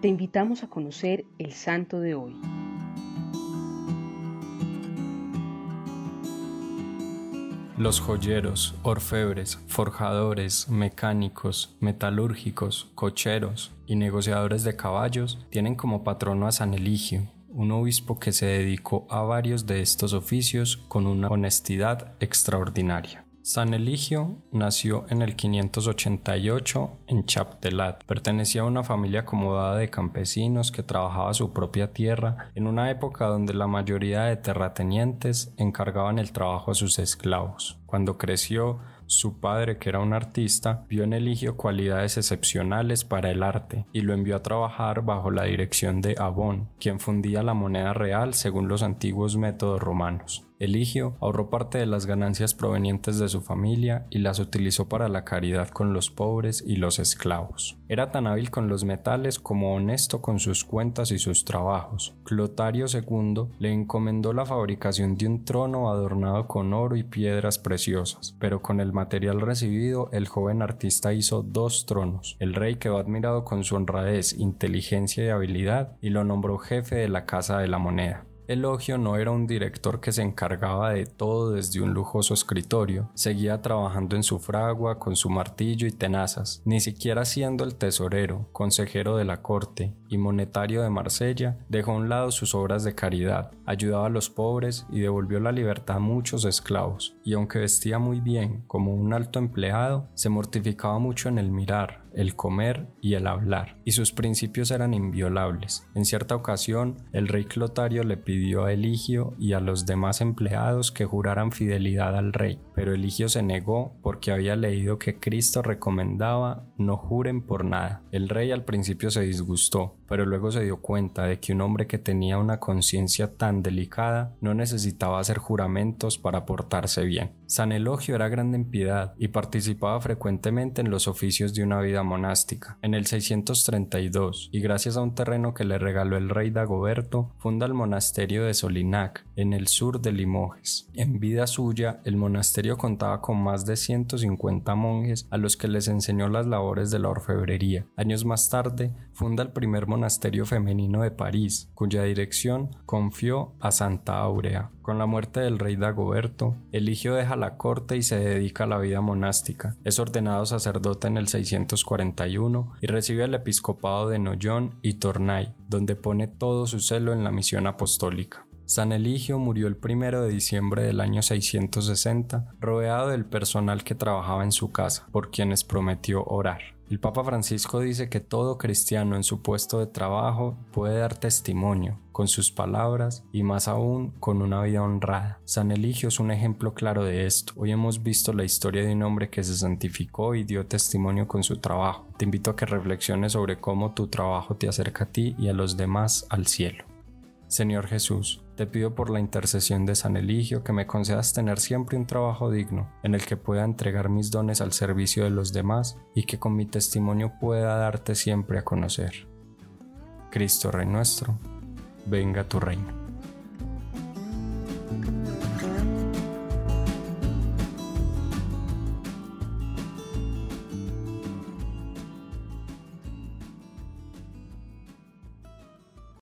Te invitamos a conocer el santo de hoy. Los joyeros, orfebres, forjadores, mecánicos, metalúrgicos, cocheros y negociadores de caballos tienen como patrono a San Eligio, un obispo que se dedicó a varios de estos oficios con una honestidad extraordinaria. San Eligio nació en el 588 en Chaptelat. Pertenecía a una familia acomodada de campesinos que trabajaba su propia tierra en una época donde la mayoría de terratenientes encargaban el trabajo a sus esclavos. Cuando creció, su padre, que era un artista, vio en Eligio cualidades excepcionales para el arte y lo envió a trabajar bajo la dirección de Abón, quien fundía la moneda real según los antiguos métodos romanos. Eligio ahorró parte de las ganancias provenientes de su familia y las utilizó para la caridad con los pobres y los esclavos. Era tan hábil con los metales como honesto con sus cuentas y sus trabajos. Clotario II le encomendó la fabricación de un trono adornado con oro y piedras preciosas, pero con el material recibido el joven artista hizo dos tronos. El rey quedó admirado con su honradez, inteligencia y habilidad y lo nombró jefe de la Casa de la Moneda. Elogio no era un director que se encargaba de todo desde un lujoso escritorio, seguía trabajando en su fragua con su martillo y tenazas, ni siquiera siendo el tesorero, consejero de la corte y monetario de Marsella, dejó a un lado sus obras de caridad, ayudaba a los pobres y devolvió la libertad a muchos esclavos, y aunque vestía muy bien como un alto empleado, se mortificaba mucho en el mirar, el comer y el hablar, y sus principios eran inviolables. En cierta ocasión, el rey Clotario le pidió a Eligio y a los demás empleados que juraran fidelidad al rey, pero Eligio se negó porque había leído que Cristo recomendaba no juren por nada. El rey al principio se disgustó, pero luego se dio cuenta de que un hombre que tenía una conciencia tan delicada no necesitaba hacer juramentos para portarse bien. San Elogio era grande en piedad y participaba frecuentemente en los oficios de una vida monástica. En el 632, y gracias a un terreno que le regaló el rey Dagoberto, funda el monasterio de Solinac, en el sur de Limoges. En vida suya, el monasterio contaba con más de 150 monjes a los que les enseñó las labores de la orfebrería. Años más tarde, funda el primer monasterio femenino de París, cuya dirección confió a Santa Aurea. Con la muerte del rey Dagoberto, Eligio deja la corte y se dedica a la vida monástica. Es ordenado sacerdote en el 641 y recibe el episcopado de Noyon y Tournai, donde pone todo su celo en la misión apostólica. San Eligio murió el 1 de diciembre del año 660, rodeado del personal que trabajaba en su casa, por quienes prometió orar. El Papa Francisco dice que todo cristiano en su puesto de trabajo puede dar testimonio con sus palabras y más aún con una vida honrada. San Eligio es un ejemplo claro de esto. Hoy hemos visto la historia de un hombre que se santificó y dio testimonio con su trabajo. Te invito a que reflexiones sobre cómo tu trabajo te acerca a ti y a los demás al cielo. Señor Jesús, te pido por la intercesión de San Eligio que me concedas tener siempre un trabajo digno, en el que pueda entregar mis dones al servicio de los demás y que con mi testimonio pueda darte siempre a conocer. Cristo Rey nuestro, venga tu reino.